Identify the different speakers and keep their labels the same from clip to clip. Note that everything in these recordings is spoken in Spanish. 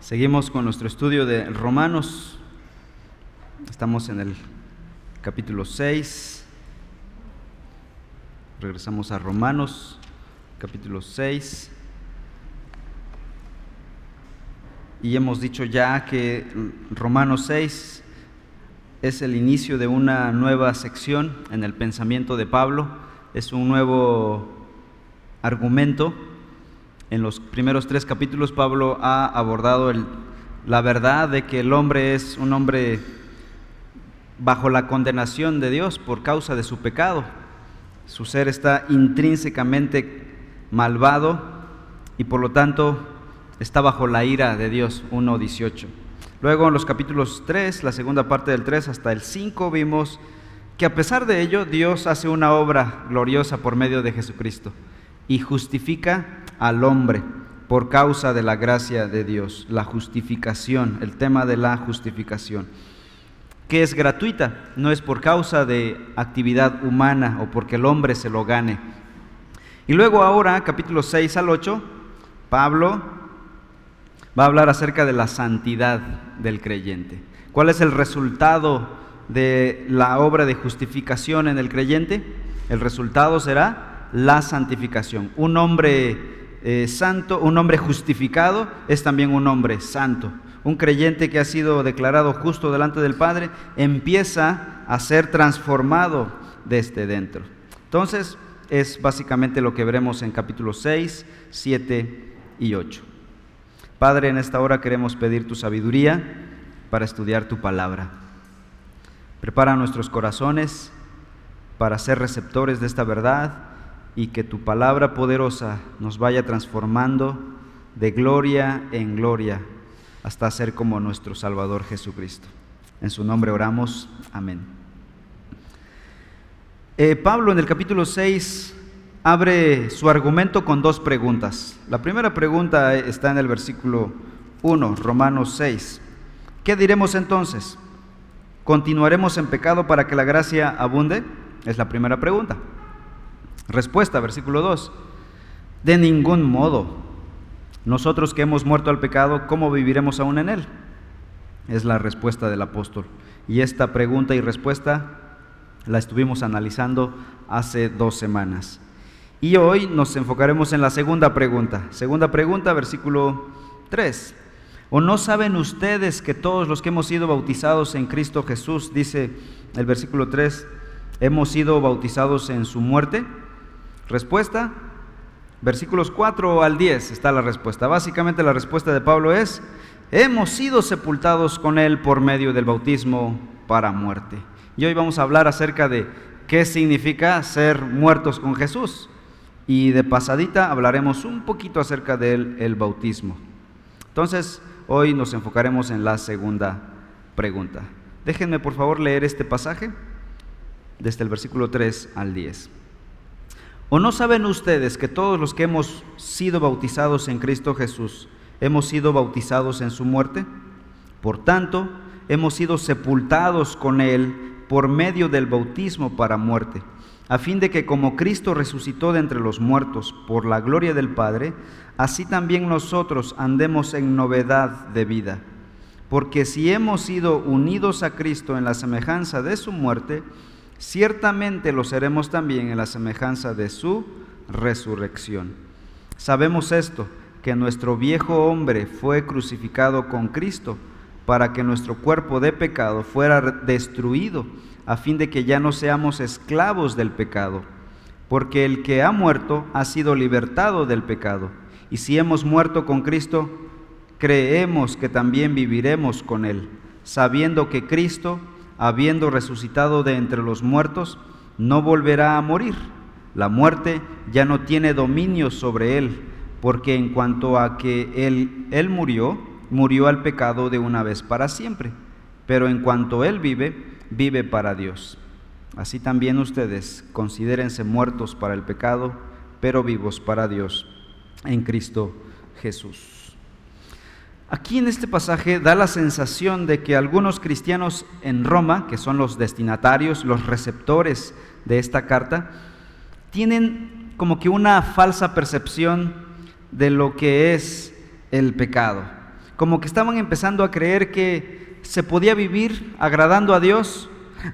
Speaker 1: Seguimos con nuestro estudio de Romanos. Estamos en el capítulo 6. Regresamos a Romanos, capítulo 6. Y hemos dicho ya que Romanos 6 es el inicio de una nueva sección en el pensamiento de Pablo. Es un nuevo argumento en los primeros tres capítulos Pablo ha abordado la verdad de que el hombre es un hombre bajo la condenación de Dios por causa de su pecado. Su ser está intrínsecamente malvado y por lo tanto está bajo la ira de Dios, 1.18. Luego en los capítulos 3, la segunda parte del 3 hasta el 5 vimos que a pesar de ello Dios hace una obra gloriosa por medio de Jesucristo y justifica al hombre por causa de la gracia de Dios, la justificación, el tema de la justificación, que es gratuita, no es por causa de actividad humana o porque el hombre se lo gane. Y luego ahora, capítulo 6 al 8, Pablo va a hablar acerca de la santidad del creyente. ¿Cuál es el resultado de la obra de justificación en el creyente? El resultado será la santificación. Un hombre eh, santo, un hombre justificado es también un hombre santo. Un creyente que ha sido declarado justo delante del Padre empieza a ser transformado desde dentro. Entonces, es básicamente lo que veremos en capítulos 6, 7 y 8. Padre, en esta hora queremos pedir tu sabiduría para estudiar tu palabra. Prepara nuestros corazones para ser receptores de esta verdad y que tu palabra poderosa nos vaya transformando de gloria en gloria hasta ser como nuestro Salvador Jesucristo. En su nombre oramos. Amén. Eh, Pablo en el capítulo 6 abre su argumento con dos preguntas. La primera pregunta está en el versículo 1, Romanos 6. ¿Qué diremos entonces? ¿Continuaremos en pecado para que la gracia abunde? Es la primera pregunta. Respuesta, versículo 2. De ningún modo. Nosotros que hemos muerto al pecado, ¿cómo viviremos aún en él? Es la respuesta del apóstol. Y esta pregunta y respuesta la estuvimos analizando hace dos semanas. Y hoy nos enfocaremos en la segunda pregunta. Segunda pregunta, versículo 3. ¿O no saben ustedes que todos los que hemos sido bautizados en Cristo Jesús, dice el versículo 3, hemos sido bautizados en su muerte? Respuesta, versículos 4 al 10 está la respuesta. Básicamente la respuesta de Pablo es, hemos sido sepultados con Él por medio del bautismo para muerte. Y hoy vamos a hablar acerca de qué significa ser muertos con Jesús. Y de pasadita hablaremos un poquito acerca del el bautismo. Entonces, hoy nos enfocaremos en la segunda pregunta. Déjenme por favor leer este pasaje desde el versículo 3 al 10. ¿O no saben ustedes que todos los que hemos sido bautizados en Cristo Jesús hemos sido bautizados en su muerte? Por tanto, hemos sido sepultados con Él por medio del bautismo para muerte, a fin de que como Cristo resucitó de entre los muertos por la gloria del Padre, así también nosotros andemos en novedad de vida. Porque si hemos sido unidos a Cristo en la semejanza de su muerte, ciertamente lo seremos también en la semejanza de su resurrección. Sabemos esto, que nuestro viejo hombre fue crucificado con Cristo para que nuestro cuerpo de pecado fuera destruido, a fin de que ya no seamos esclavos del pecado, porque el que ha muerto ha sido libertado del pecado. Y si hemos muerto con Cristo, creemos que también viviremos con Él, sabiendo que Cristo habiendo resucitado de entre los muertos, no volverá a morir. La muerte ya no tiene dominio sobre él, porque en cuanto a que él, él murió, murió al pecado de una vez para siempre. Pero en cuanto él vive, vive para Dios. Así también ustedes considérense muertos para el pecado, pero vivos para Dios en Cristo Jesús. Aquí en este pasaje da la sensación de que algunos cristianos en Roma, que son los destinatarios, los receptores de esta carta, tienen como que una falsa percepción de lo que es el pecado. como que estaban empezando a creer que se podía vivir agradando a Dios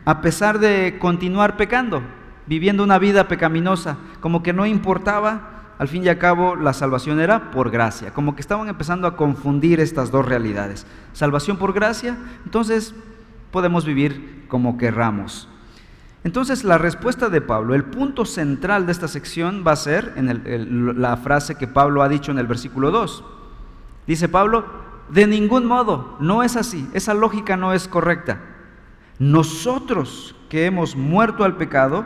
Speaker 1: a pesar de continuar pecando, viviendo una vida pecaminosa, como que no importaba, al fin y al cabo la salvación era por gracia, como que estaban empezando a confundir estas dos realidades. Salvación por gracia, entonces podemos vivir como querramos. Entonces la respuesta de Pablo, el punto central de esta sección va a ser en la frase que Pablo ha dicho en el versículo 2. Dice Pablo, de ningún modo, no es así, esa lógica no es correcta. Nosotros que hemos muerto al pecado,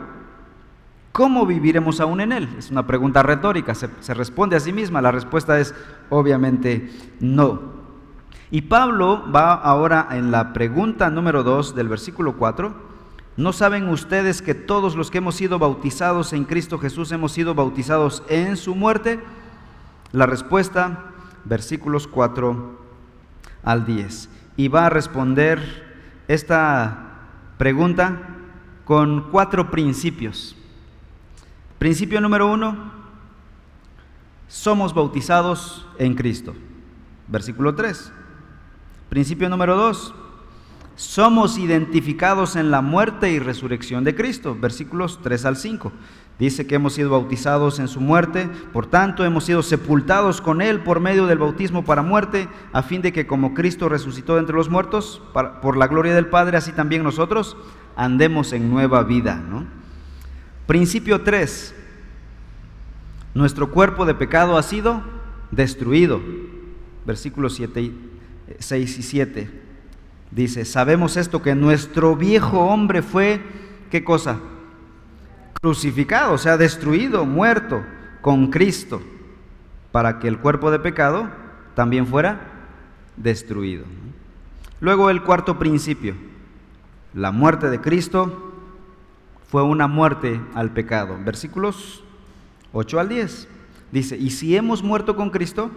Speaker 1: ¿cómo viviremos aún en él? Es una pregunta retórica, se, responde a sí misma, la respuesta es obviamente no. Y Pablo va ahora en la pregunta número 2 del versículo 4. ¿No saben ustedes que todos los que hemos sido bautizados en Cristo Jesús hemos sido bautizados en su muerte? La respuesta, versículos 4 al 10. Y va a responder esta pregunta con cuatro principios. Principio número uno, somos bautizados en Cristo. Versículo 3. Principio número dos, somos identificados en la muerte y resurrección de Cristo. Versículos 3 al 5. Dice que hemos sido bautizados en su muerte, por tanto hemos sido sepultados con Él por medio del bautismo para muerte, a fin de que como Cristo resucitó entre los muertos, por la gloria del Padre, así también nosotros andemos en nueva vida. Principio 3. Nuestro cuerpo de pecado ha sido destruido. Versículos 7 6 y 7. Dice, sabemos esto, que nuestro viejo hombre fue, ¿qué cosa? crucificado, o sea, destruido, muerto con Cristo, para que el cuerpo de pecado también fuera destruido. Luego el cuarto principio, la muerte de Cristo fue una muerte al pecado. Versículos 8 al 10. Dice, y si hemos muerto con Cristo,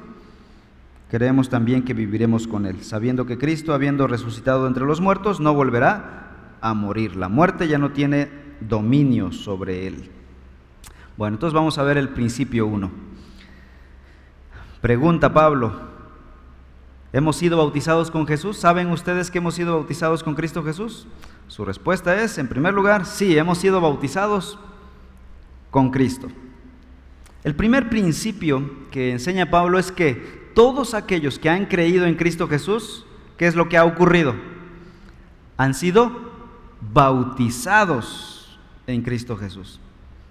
Speaker 1: creemos también que viviremos con Él, sabiendo que Cristo, habiendo resucitado entre los muertos, no volverá a morir. La muerte ya no tiene dominio sobre él. Bueno, entonces vamos a ver el principio 1. Pregunta Pablo, ¿hemos sido bautizados con Jesús? ¿Saben ustedes que hemos sido bautizados con Cristo Jesús? Su respuesta es, en primer lugar, sí, hemos sido bautizados con Cristo. El primer principio que enseña Pablo es que todos aquellos que han creído en Cristo Jesús, ¿qué es lo que ha ocurrido? Han sido bautizados en Cristo Jesús.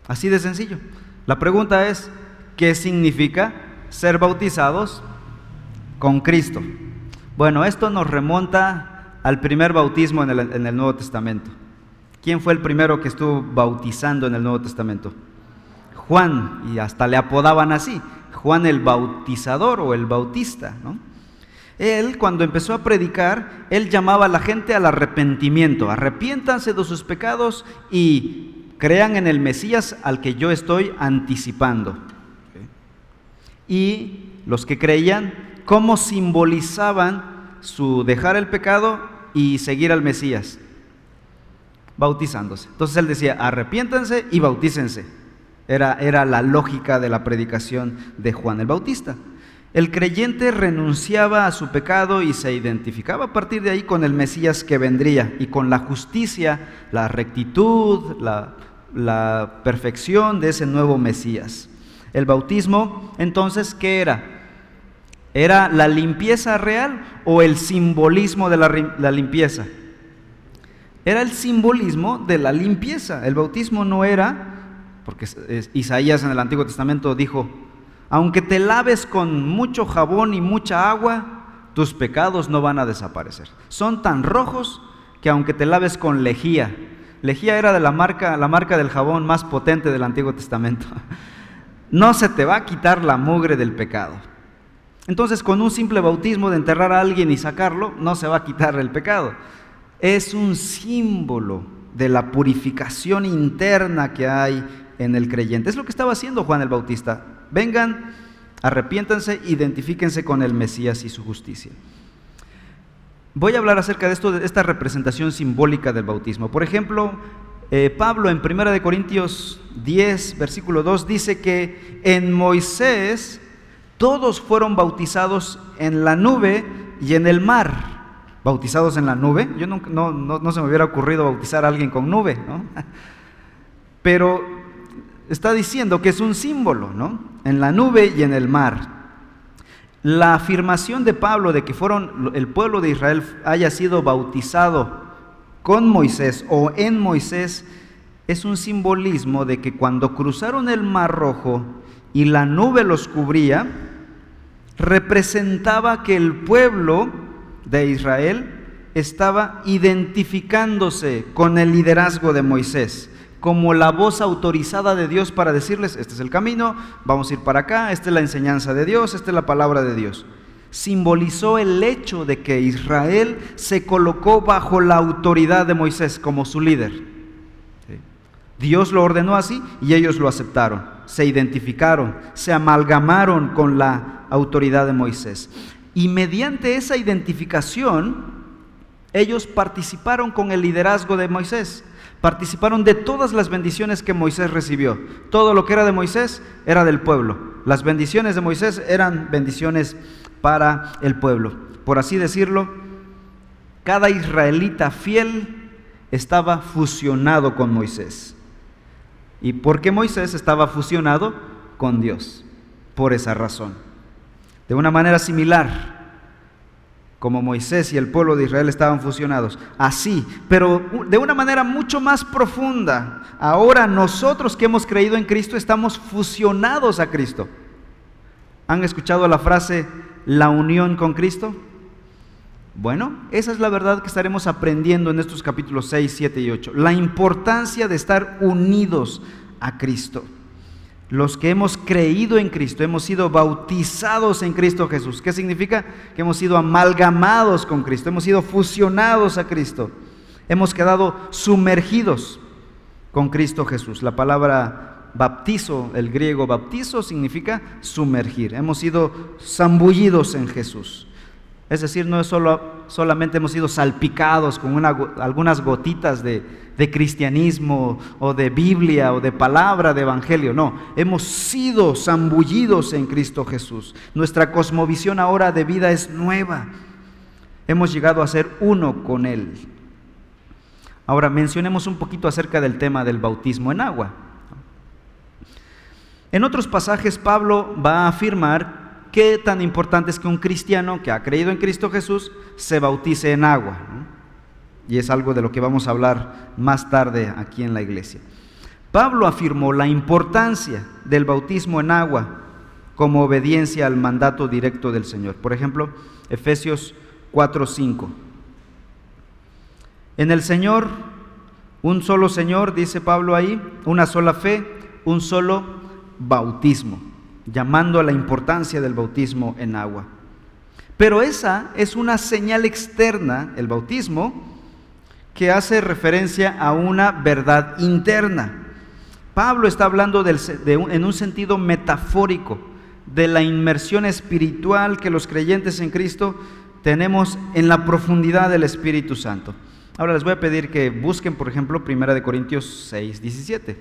Speaker 1: Así de sencillo. La pregunta es, ¿qué significa ser bautizados con Cristo? Bueno, esto nos remonta al primer bautismo en el, Nuevo Testamento. ¿Quién fue el primero que estuvo bautizando en el Nuevo Testamento? Juan, y hasta le apodaban así, Juan el Bautizador o el Bautista. Él, cuando empezó a predicar, él llamaba a la gente al arrepentimiento. Arrepiéntanse de sus pecados y crean en el Mesías al que yo estoy anticipando. Y los que creían, ¿cómo simbolizaban su dejar el pecado y seguir al Mesías? Bautizándose. Entonces él decía, arrepiéntanse y bautícense. Era, era la lógica de la predicación de Juan el Bautista. El creyente renunciaba a su pecado y se identificaba a partir de ahí con el Mesías que vendría y con la justicia, la rectitud, la, perfección de ese nuevo Mesías. El bautismo, entonces, ¿qué era? ¿Era la limpieza real o el simbolismo de la, la limpieza? Era el simbolismo de la limpieza. El bautismo no era, porque Isaías en el Antiguo Testamento dijo, aunque te laves con mucho jabón y mucha agua, tus pecados no van a desaparecer. Son tan rojos que aunque te laves con lejía, lejía era de la marca, la marca del jabón más potente del Antiguo Testamento, no se te va a quitar la mugre del pecado. Entonces, con un simple bautismo de enterrar a alguien y sacarlo, no se va a quitar el pecado. Es un símbolo de la purificación interna que hay en el creyente. Es lo que estaba haciendo Juan el Bautista. Vengan, arrepiéntanse, identifíquense con el Mesías y su justicia. Voy a hablar acerca de esto, de esta representación simbólica del bautismo. Por ejemplo, eh, Pablo en 1 Corintios 10, versículo 2, dice que en Moisés todos fueron bautizados en la nube y en el mar. Bautizados en la nube. Yo no, se me hubiera ocurrido bautizar a alguien con nube, ¿no? Pero está diciendo que es un símbolo, ¿no? En la nube y en el mar. La afirmación de Pablo de que fueron el pueblo de Israel haya sido bautizado con Moisés o en Moisés es un simbolismo de que cuando cruzaron el Mar Rojo y la nube los cubría, representaba que el pueblo de Israel estaba identificándose con el liderazgo de Moisés como la voz autorizada de Dios para decirles, este es el camino, vamos a ir para acá, esta es la enseñanza de Dios, esta es la palabra de Dios. Simbolizó el hecho de que Israel se colocó bajo la autoridad de Moisés como su líder. Dios lo ordenó así y ellos lo aceptaron, se identificaron, se amalgamaron con la autoridad de Moisés. Y mediante esa identificación, ellos participaron con el liderazgo de Moisés participaron de todas las bendiciones que Moisés recibió. Todo lo que era de Moisés era del pueblo. Las bendiciones de Moisés eran bendiciones para el pueblo. Por así decirlo, cada israelita fiel estaba fusionado con Moisés. ¿Y por qué Moisés estaba fusionado con Dios? Por esa razón. De una manera similar, como Moisés y el pueblo de Israel estaban fusionados. Así, pero de una manera mucho más profunda. Ahora nosotros que hemos creído en Cristo estamos fusionados a Cristo. ¿Han escuchado la frase la unión con Cristo? Bueno, esa es la verdad que estaremos aprendiendo en estos capítulos 6, 7 y 8. La importancia de estar unidos a Cristo los que hemos creído en Cristo, hemos sido bautizados en Cristo Jesús. ¿Qué significa? Que hemos sido amalgamados con Cristo, hemos sido fusionados a Cristo, hemos quedado sumergidos con Cristo Jesús. La palabra baptizo, el griego baptizo, significa sumergir. Hemos sido zambullidos en Jesús. Es decir, no es solo, solamente hemos sido salpicados con algunas gotitas de, de cristianismo o de Biblia o de palabra de evangelio, no, hemos sido zambullidos en Cristo Jesús. Nuestra cosmovisión ahora de vida es nueva. Hemos llegado a ser uno con Él. Ahora mencionemos un poquito acerca del tema del bautismo en agua. En otros pasajes Pablo va a afirmar qué tan importante es que un cristiano que ha creído en Cristo Jesús se bautice en agua. Y es algo de lo que vamos a hablar más tarde aquí en la iglesia. Pablo afirmó la importancia del bautismo en agua como obediencia al mandato directo del Señor. Por ejemplo, Efesios 4:5. En el Señor, un solo Señor, dice Pablo ahí, una sola fe, un solo bautismo llamando a la importancia del bautismo en agua. Pero esa es una señal externa, el bautismo, que hace referencia a una verdad interna. Pablo está hablando en un sentido metafórico de la inmersión espiritual que los creyentes en Cristo tenemos en la profundidad del Espíritu Santo. Ahora les voy a pedir que busquen, por ejemplo, 1 Corintios 6, 17.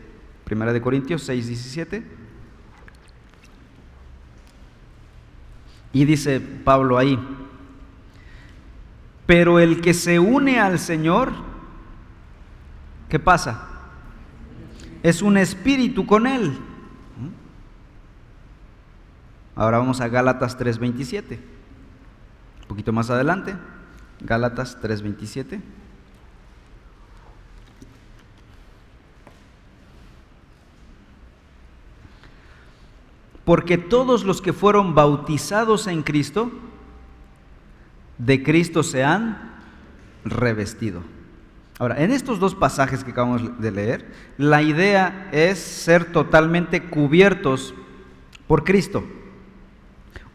Speaker 1: 1 Corintios 6, 17. Y dice Pablo ahí, pero el que se une al Señor, ¿qué pasa? Es un espíritu con Él. Ahora vamos a Gálatas 3:27. Un poquito más adelante, Gálatas 3:27. Porque todos los que fueron bautizados en Cristo, de Cristo se han revestido. Ahora, en estos dos pasajes que acabamos de leer, la idea es ser totalmente cubiertos por Cristo,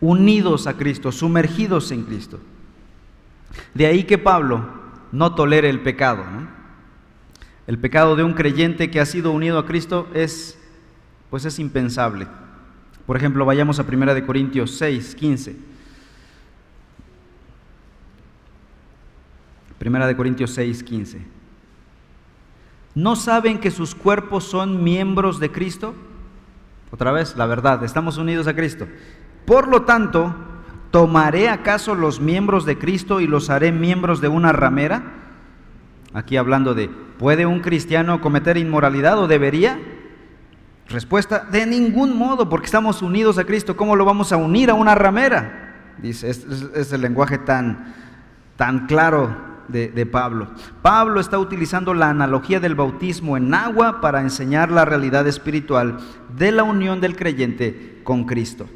Speaker 1: unidos a Cristo, sumergidos en Cristo. De ahí que Pablo no tolere el pecado. El pecado de un creyente que ha sido unido a Cristo es, pues es impensable. Por ejemplo, vayamos a 1 Corintios 6, 15. Primera de Corintios 6, 15. ¿No saben que sus cuerpos son miembros de Cristo? Otra vez, la verdad, estamos unidos a Cristo. Por lo tanto, ¿Tomaré acaso los miembros de Cristo y los haré miembros de una ramera? Aquí hablando de, ¿puede un cristiano cometer inmoralidad o debería? Respuesta, de ningún modo, porque estamos unidos a Cristo. ¿Cómo lo vamos a unir a una ramera? Dice, es, el lenguaje tan, tan claro de, de, Pablo. Pablo está utilizando la analogía del bautismo en agua para enseñar la realidad espiritual de la unión del creyente con Cristo.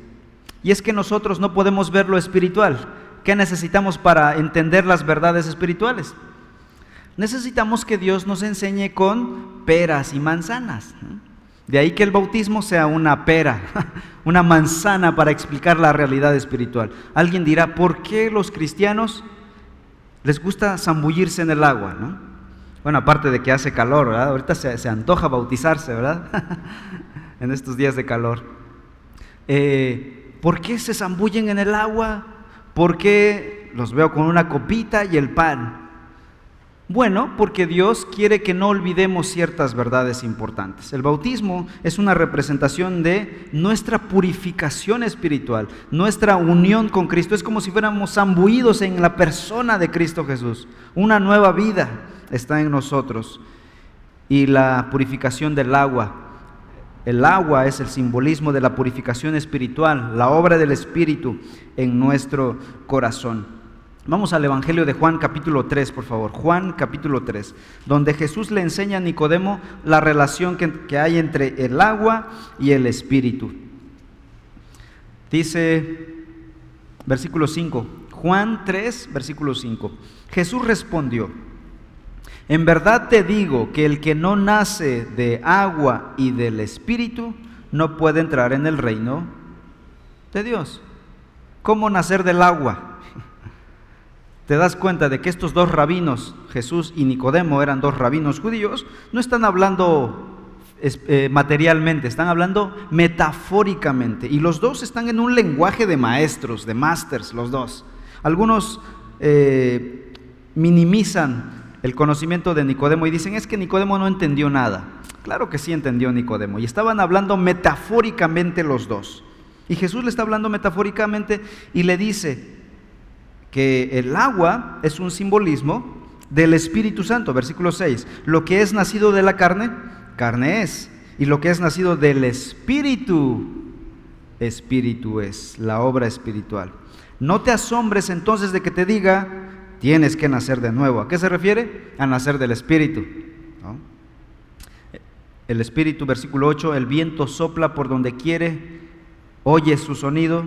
Speaker 1: Y es que nosotros no podemos ver lo espiritual. ¿Qué necesitamos para entender las verdades espirituales? Necesitamos que Dios nos enseñe con peras y manzanas. De ahí que el bautismo sea una pera, una manzana para explicar la realidad espiritual. Alguien dirá, ¿por qué los cristianos les gusta zambullirse en el agua? Bueno, aparte de que hace calor, ¿verdad? Ahorita se, antoja bautizarse, ¿verdad? en estos días de calor. Eh, ¿Por qué se zambullen en el agua? ¿Por qué los veo con una copita y el pan? Bueno, porque Dios quiere que no olvidemos ciertas verdades importantes. El bautismo es una representación de nuestra purificación espiritual, nuestra unión con Cristo. Es como si fuéramos zambuidos en la persona de Cristo Jesús. Una nueva vida está en nosotros. Y la purificación del agua. El agua es el simbolismo de la purificación espiritual, la obra del Espíritu en nuestro corazón. Vamos al Evangelio de Juan capítulo 3, por favor. Juan capítulo 3, donde Jesús le enseña a Nicodemo la relación que, hay entre el agua y el espíritu. Dice versículo 5, Juan 3, versículo 5. Jesús respondió, en verdad te digo que el que no nace de agua y del espíritu no puede entrar en el reino de Dios. ¿Cómo nacer del agua? Te das cuenta de que estos dos rabinos, Jesús y Nicodemo, eran dos rabinos judíos, no están hablando eh, materialmente, están hablando metafóricamente. Y los dos están en un lenguaje de maestros, de masters, los dos. Algunos eh, minimizan el conocimiento de Nicodemo y dicen, es que Nicodemo no entendió nada. Claro que sí entendió Nicodemo. Y estaban hablando metafóricamente los dos. Y Jesús le está hablando metafóricamente y le dice, que el agua es un simbolismo del Espíritu Santo, versículo 6. Lo que es nacido de la carne, carne es. Y lo que es nacido del Espíritu, Espíritu es, la obra espiritual. No te asombres entonces de que te diga, tienes que nacer de nuevo. ¿A qué se refiere? A nacer del Espíritu. El Espíritu, versículo 8, el viento sopla por donde quiere, oyes su sonido,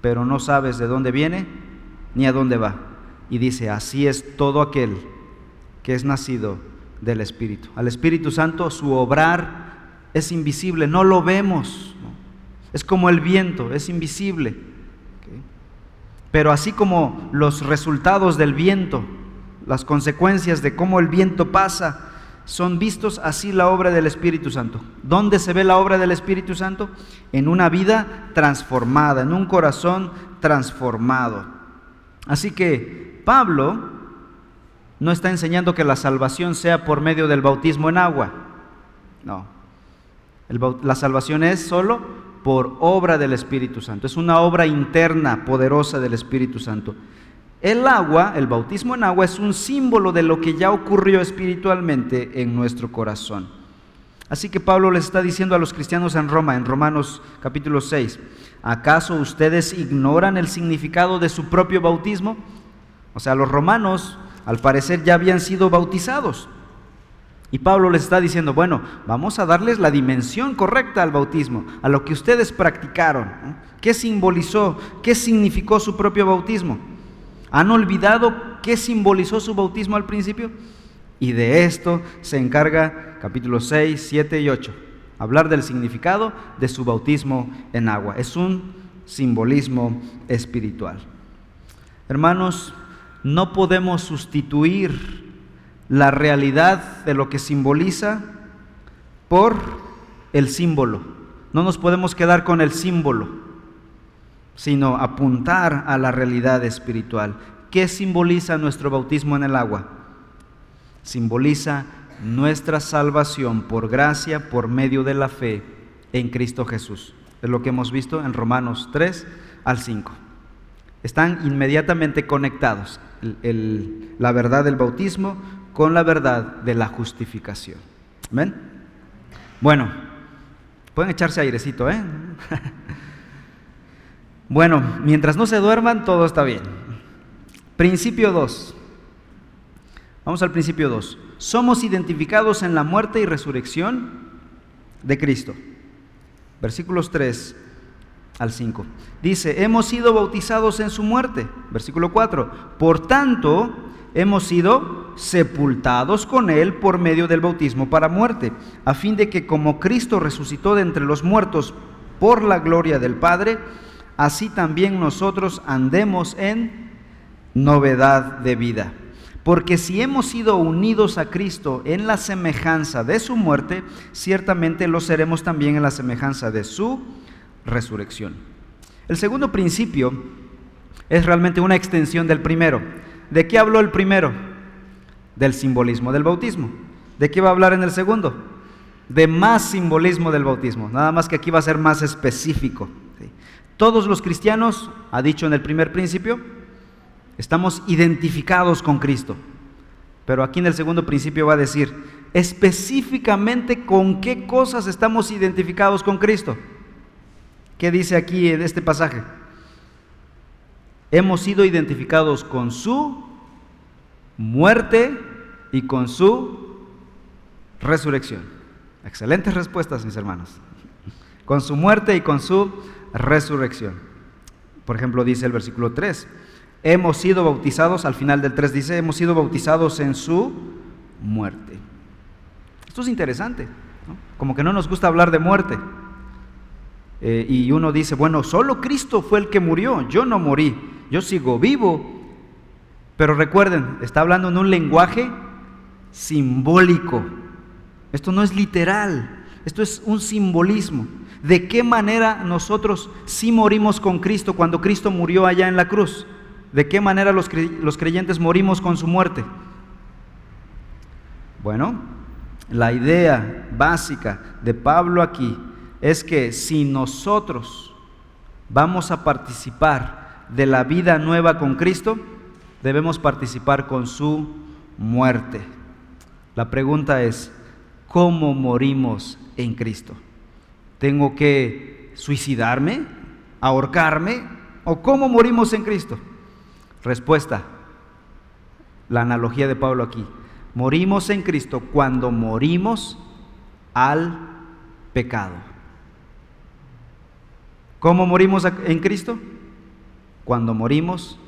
Speaker 1: pero no sabes de dónde viene ni a dónde va. Y dice, así es todo aquel que es nacido del Espíritu. Al Espíritu Santo su obrar es invisible, no lo vemos. Es como el viento, es invisible. Pero así como los resultados del viento, las consecuencias de cómo el viento pasa, son vistos así la obra del Espíritu Santo. ¿Dónde se ve la obra del Espíritu Santo? En una vida transformada, en un corazón transformado. Así que Pablo no está enseñando que la salvación sea por medio del bautismo en agua. No. la salvación es solo por obra del Espíritu Santo. Es una obra interna, poderosa del Espíritu Santo. El agua, el bautismo en agua, es un símbolo de lo que ya ocurrió espiritualmente en nuestro corazón. Así que Pablo les está diciendo a los cristianos en Roma, en Romanos capítulo 6, ¿acaso ustedes ignoran el significado de su propio bautismo? O sea, los romanos al parecer ya habían sido bautizados. Y Pablo les está diciendo, bueno, vamos a darles la dimensión correcta al bautismo, a lo que ustedes practicaron. ¿Qué simbolizó? ¿Qué significó su propio bautismo? ¿Han olvidado qué simbolizó su bautismo al principio? Y de esto se encarga capítulos 6, 7 y 8 hablar del significado de su bautismo en agua. Es un simbolismo espiritual. Hermanos, no podemos sustituir la realidad de lo que simboliza por el símbolo. No nos podemos quedar con el símbolo, sino apuntar a la realidad espiritual. ¿Qué simboliza nuestro bautismo en el agua? Simboliza nuestra salvación por gracia, por medio de la fe en Cristo Jesús. Es lo que hemos visto en Romanos 3 al 5. Están inmediatamente conectados la verdad del bautismo con la verdad de la justificación. ¿Ven? Bueno, pueden echarse airecito, ¿eh? bueno, mientras no se duerman, todo está bien. Principio 2. Vamos al principio 2. Somos identificados en la muerte y resurrección de Cristo. Versículos 3 al 5. Dice, hemos sido bautizados en su muerte. Versículo 4. Por tanto, hemos sido sepultados con él por medio del bautismo para muerte, a fin de que como Cristo resucitó de entre los muertos por la gloria del Padre, así también nosotros andemos en novedad de vida. Porque si hemos sido unidos a Cristo en la semejanza de su muerte, ciertamente lo seremos también en la semejanza de su resurrección. El segundo principio es realmente una extensión del primero. ¿De qué habló el primero? Del simbolismo del bautismo. ¿De qué va a hablar en el segundo? De más simbolismo del bautismo. Nada más que aquí va a ser más específico. Todos los cristianos, ha dicho en el primer principio, estamos identificados con Cristo. Pero aquí en el segundo principio va a decir específicamente con qué cosas estamos identificados con Cristo. ¿Qué dice aquí en este pasaje? Hemos sido identificados con su muerte y con su resurrección. Excelentes respuestas, mis hermanos. Con su muerte y con su resurrección. Por ejemplo, dice el versículo 3, hemos sido bautizados, al final del 3 dice, hemos sido bautizados en su muerte. Esto es interesante, como que no nos gusta hablar de muerte. Eh, y uno dice, bueno, solo Cristo fue el que murió, yo no morí, yo sigo vivo. Pero recuerden, está hablando en un lenguaje simbólico. Esto no es literal, esto es un simbolismo. ¿De qué manera nosotros sí morimos con Cristo cuando Cristo murió allá en la cruz? ¿De qué manera los, creyentes morimos con su muerte? Bueno, la idea básica de Pablo aquí es que si nosotros vamos a participar de la vida nueva con Cristo, debemos participar con su muerte. La pregunta es, ¿cómo morimos en Cristo? ¿Tengo que suicidarme? ¿Ahorcarme? ¿O cómo morimos en Cristo? Respuesta, la analogía de Pablo aquí. Morimos en Cristo cuando morimos al pecado. ¿Cómo morimos en Cristo? Cuando morimos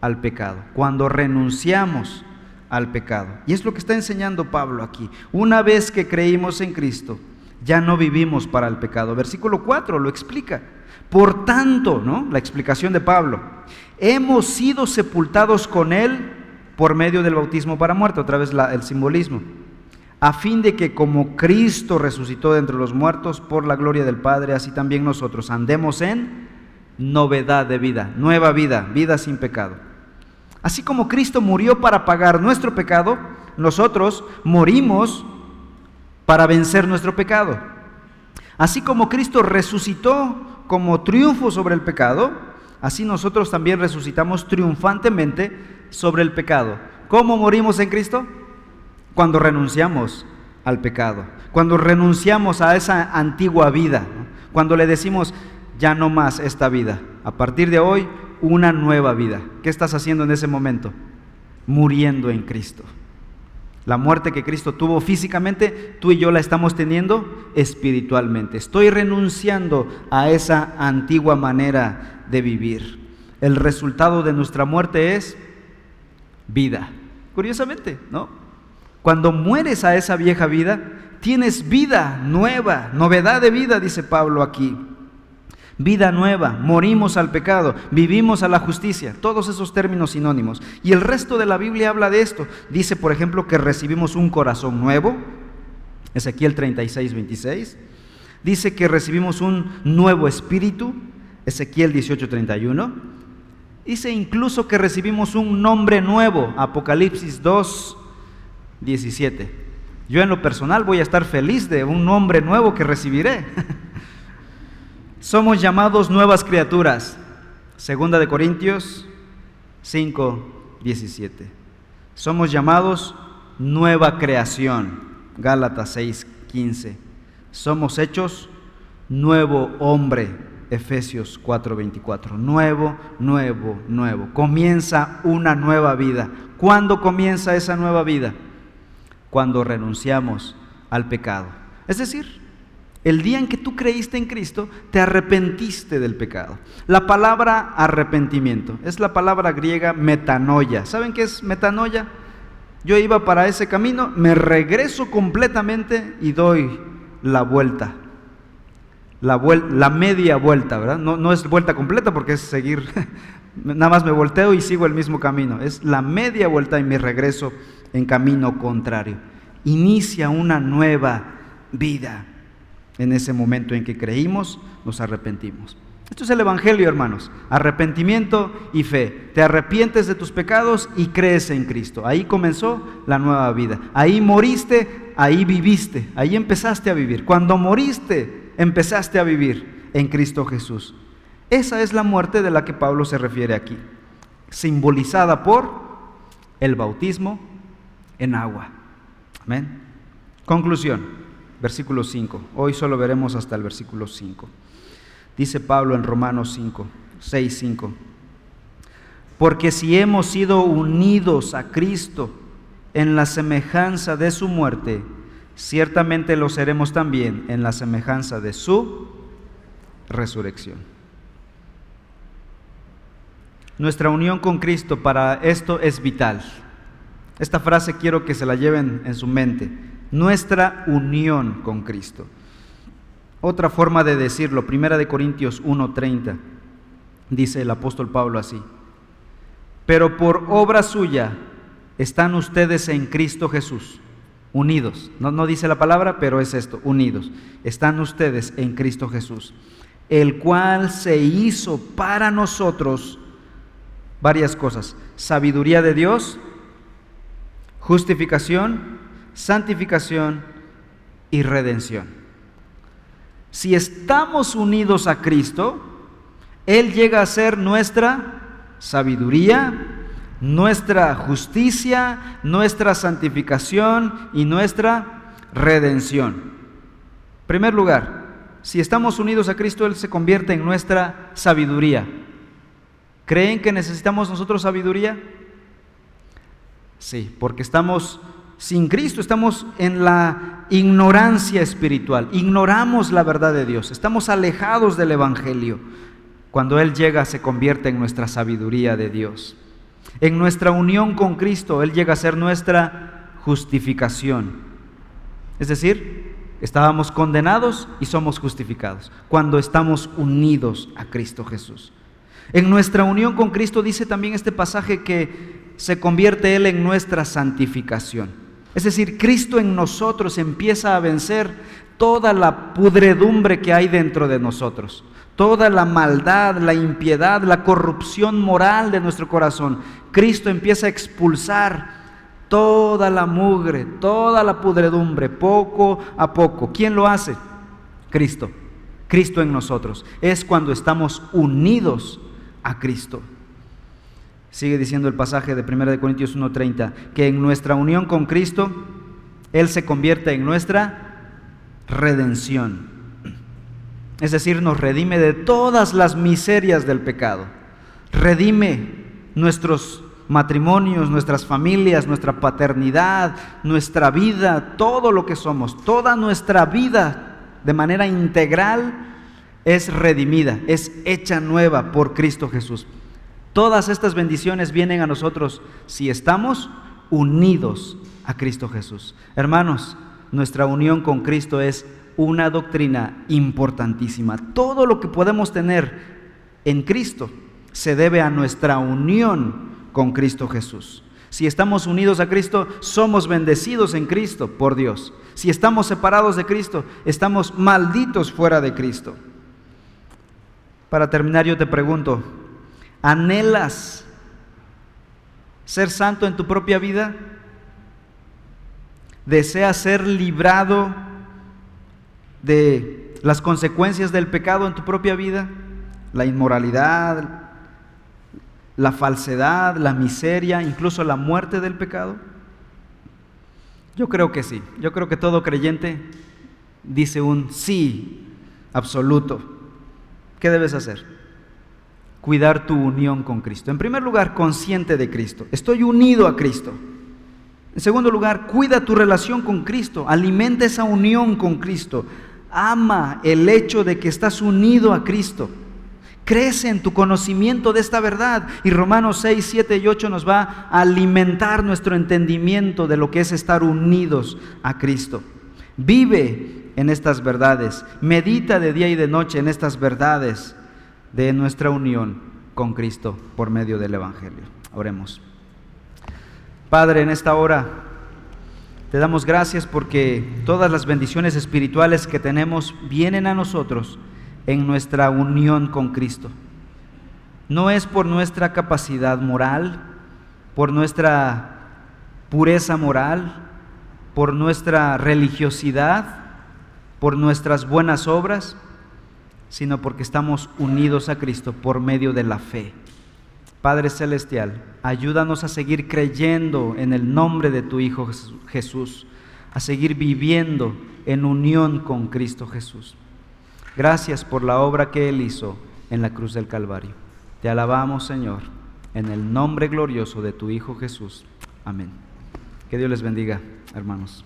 Speaker 1: al pecado, cuando renunciamos al pecado. Y es lo que está enseñando Pablo aquí. Una vez que creímos en Cristo, ya no vivimos para el pecado. Versículo 4 lo explica. Por tanto, ¿no? La explicación de Pablo. Hemos sido sepultados con Él por medio del bautismo para muerte, otra vez el simbolismo a fin de que como Cristo resucitó de entre los muertos por la gloria del Padre, así también nosotros andemos en novedad de vida, nueva vida, vida sin pecado. Así como Cristo murió para pagar nuestro pecado, nosotros morimos para vencer nuestro pecado. Así como Cristo resucitó como triunfo sobre el pecado, así nosotros también resucitamos triunfantemente sobre el pecado. ¿Cómo morimos en Cristo? cuando renunciamos al pecado, cuando renunciamos a esa antigua vida, cuando le decimos, ya no más esta vida, a partir de hoy, una nueva vida. ¿Qué estás haciendo en ese momento? Muriendo en Cristo. La muerte que Cristo tuvo físicamente, tú y yo la estamos teniendo espiritualmente. Estoy renunciando a esa antigua manera de vivir. El resultado de nuestra muerte es vida. Curiosamente, ¿no? Cuando mueres a esa vieja vida, tienes vida nueva, novedad de vida, dice Pablo aquí. Vida nueva, morimos al pecado, vivimos a la justicia, todos esos términos sinónimos. Y el resto de la Biblia habla de esto. Dice, por ejemplo, que recibimos un corazón nuevo, Ezequiel 36, 26. Dice que recibimos un nuevo espíritu, Ezequiel 18, 31. Dice incluso que recibimos un nombre nuevo, Apocalipsis 2, 17. Yo en lo personal voy a estar feliz de un nombre nuevo que recibiré. Somos llamados nuevas criaturas. Segunda de Corintios 5, 17. Somos llamados nueva creación. Gálatas 6, 15. Somos hechos nuevo hombre. Efesios 4, 24. Nuevo, nuevo, nuevo. Comienza una nueva vida. ¿Cuándo comienza esa nueva vida? Cuando renunciamos al pecado. Es decir, el día en que tú creíste en Cristo, te arrepentiste del pecado. La palabra arrepentimiento es la palabra griega metanoia. ¿Saben qué es metanoia? Yo iba para ese camino, me regreso completamente y doy la vuelta. La, media vuelta, ¿verdad? No, no es vuelta completa porque es seguir, nada más me volteo y sigo el mismo camino. Es la media vuelta y me regreso en camino contrario. Inicia una nueva vida en ese momento en que creímos, nos arrepentimos. Esto es el Evangelio, hermanos. Arrepentimiento y fe. Te arrepientes de tus pecados y crees en Cristo. Ahí comenzó la nueva vida. Ahí moriste, ahí viviste. Ahí empezaste a vivir. Cuando moriste, empezaste a vivir en Cristo Jesús. Esa es la muerte de la que Pablo se refiere aquí. Simbolizada por el bautismo en agua. Amén. Conclusión versículo 5. Hoy solo veremos hasta el versículo 5. Dice Pablo en Romanos 5, 6, 5. Porque si hemos sido unidos a Cristo en la semejanza de su muerte, ciertamente lo seremos también en la semejanza de su resurrección. Nuestra unión con Cristo para esto es vital. Esta frase quiero que se la lleven en su mente nuestra unión con Cristo. Otra forma de decirlo, Primera de Corintios 1:30, dice el apóstol Pablo así. Pero por obra suya están ustedes en Cristo Jesús, unidos. No, no dice la palabra, pero es esto, unidos. Están ustedes en Cristo Jesús, el cual se hizo para nosotros varias cosas. Sabiduría de Dios, justificación, santificación y redención. Si estamos unidos a Cristo, Él llega a ser nuestra sabiduría, nuestra justicia, nuestra santificación y nuestra redención. En primer lugar, si estamos unidos a Cristo, Él se convierte en nuestra sabiduría. ¿Creen que necesitamos nosotros sabiduría? Sí, porque estamos sin Cristo estamos en la ignorancia espiritual, ignoramos la verdad de Dios, estamos alejados del Evangelio. Cuando Él llega se convierte en nuestra sabiduría de Dios. En nuestra unión con Cristo Él llega a ser nuestra justificación. Es decir, estábamos condenados y somos justificados cuando estamos unidos a Cristo Jesús. En nuestra unión con Cristo dice también este pasaje que se convierte Él en nuestra santificación. Es decir, Cristo en nosotros empieza a vencer toda la pudredumbre que hay dentro de nosotros, toda la maldad, la impiedad, la corrupción moral de nuestro corazón. Cristo empieza a expulsar toda la mugre, toda la pudredumbre, poco a poco. ¿Quién lo hace? Cristo. Cristo en nosotros. Es cuando estamos unidos a Cristo. Sigue diciendo el pasaje de 1 Corintios 1:30, que en nuestra unión con Cristo, Él se convierte en nuestra redención. Es decir, nos redime de todas las miserias del pecado. Redime nuestros matrimonios, nuestras familias, nuestra paternidad, nuestra vida, todo lo que somos, toda nuestra vida de manera integral es redimida, es hecha nueva por Cristo Jesús. Todas estas bendiciones vienen a nosotros si estamos unidos a Cristo Jesús. Hermanos, nuestra unión con Cristo es una doctrina importantísima. Todo lo que podemos tener en Cristo se debe a nuestra unión con Cristo Jesús. Si estamos unidos a Cristo, somos bendecidos en Cristo por Dios. Si estamos separados de Cristo, estamos malditos fuera de Cristo. Para terminar, yo te pregunto, ¿Anhelas ser santo en tu propia vida? ¿Deseas ser librado de las consecuencias del pecado en tu propia vida? La inmoralidad, la falsedad, la miseria, incluso la muerte del pecado? Yo creo que sí. Yo creo que todo creyente dice un sí absoluto. ¿Qué debes hacer? Cuidar tu unión con Cristo. En primer lugar, consciente de Cristo. Estoy unido a Cristo. En segundo lugar, cuida tu relación con Cristo. Alimenta esa unión con Cristo. Ama el hecho de que estás unido a Cristo. Crece en tu conocimiento de esta verdad. Y Romanos 6, 7 y 8 nos va a alimentar nuestro entendimiento de lo que es estar unidos a Cristo. Vive en estas verdades. Medita de día y de noche en estas verdades de nuestra unión con Cristo por medio del Evangelio. Oremos. Padre, en esta hora te damos gracias porque todas las bendiciones espirituales que tenemos vienen a nosotros en nuestra unión con Cristo. No es por nuestra capacidad moral, por nuestra pureza moral, por nuestra religiosidad, por nuestras buenas obras, sino porque estamos unidos a Cristo por medio de la fe. Padre Celestial, ayúdanos a seguir creyendo en el nombre de tu Hijo Jesús, a seguir viviendo en unión con Cristo Jesús. Gracias por la obra que Él hizo en la cruz del Calvario. Te alabamos, Señor, en el nombre glorioso de tu Hijo Jesús. Amén. Que Dios les bendiga, hermanos.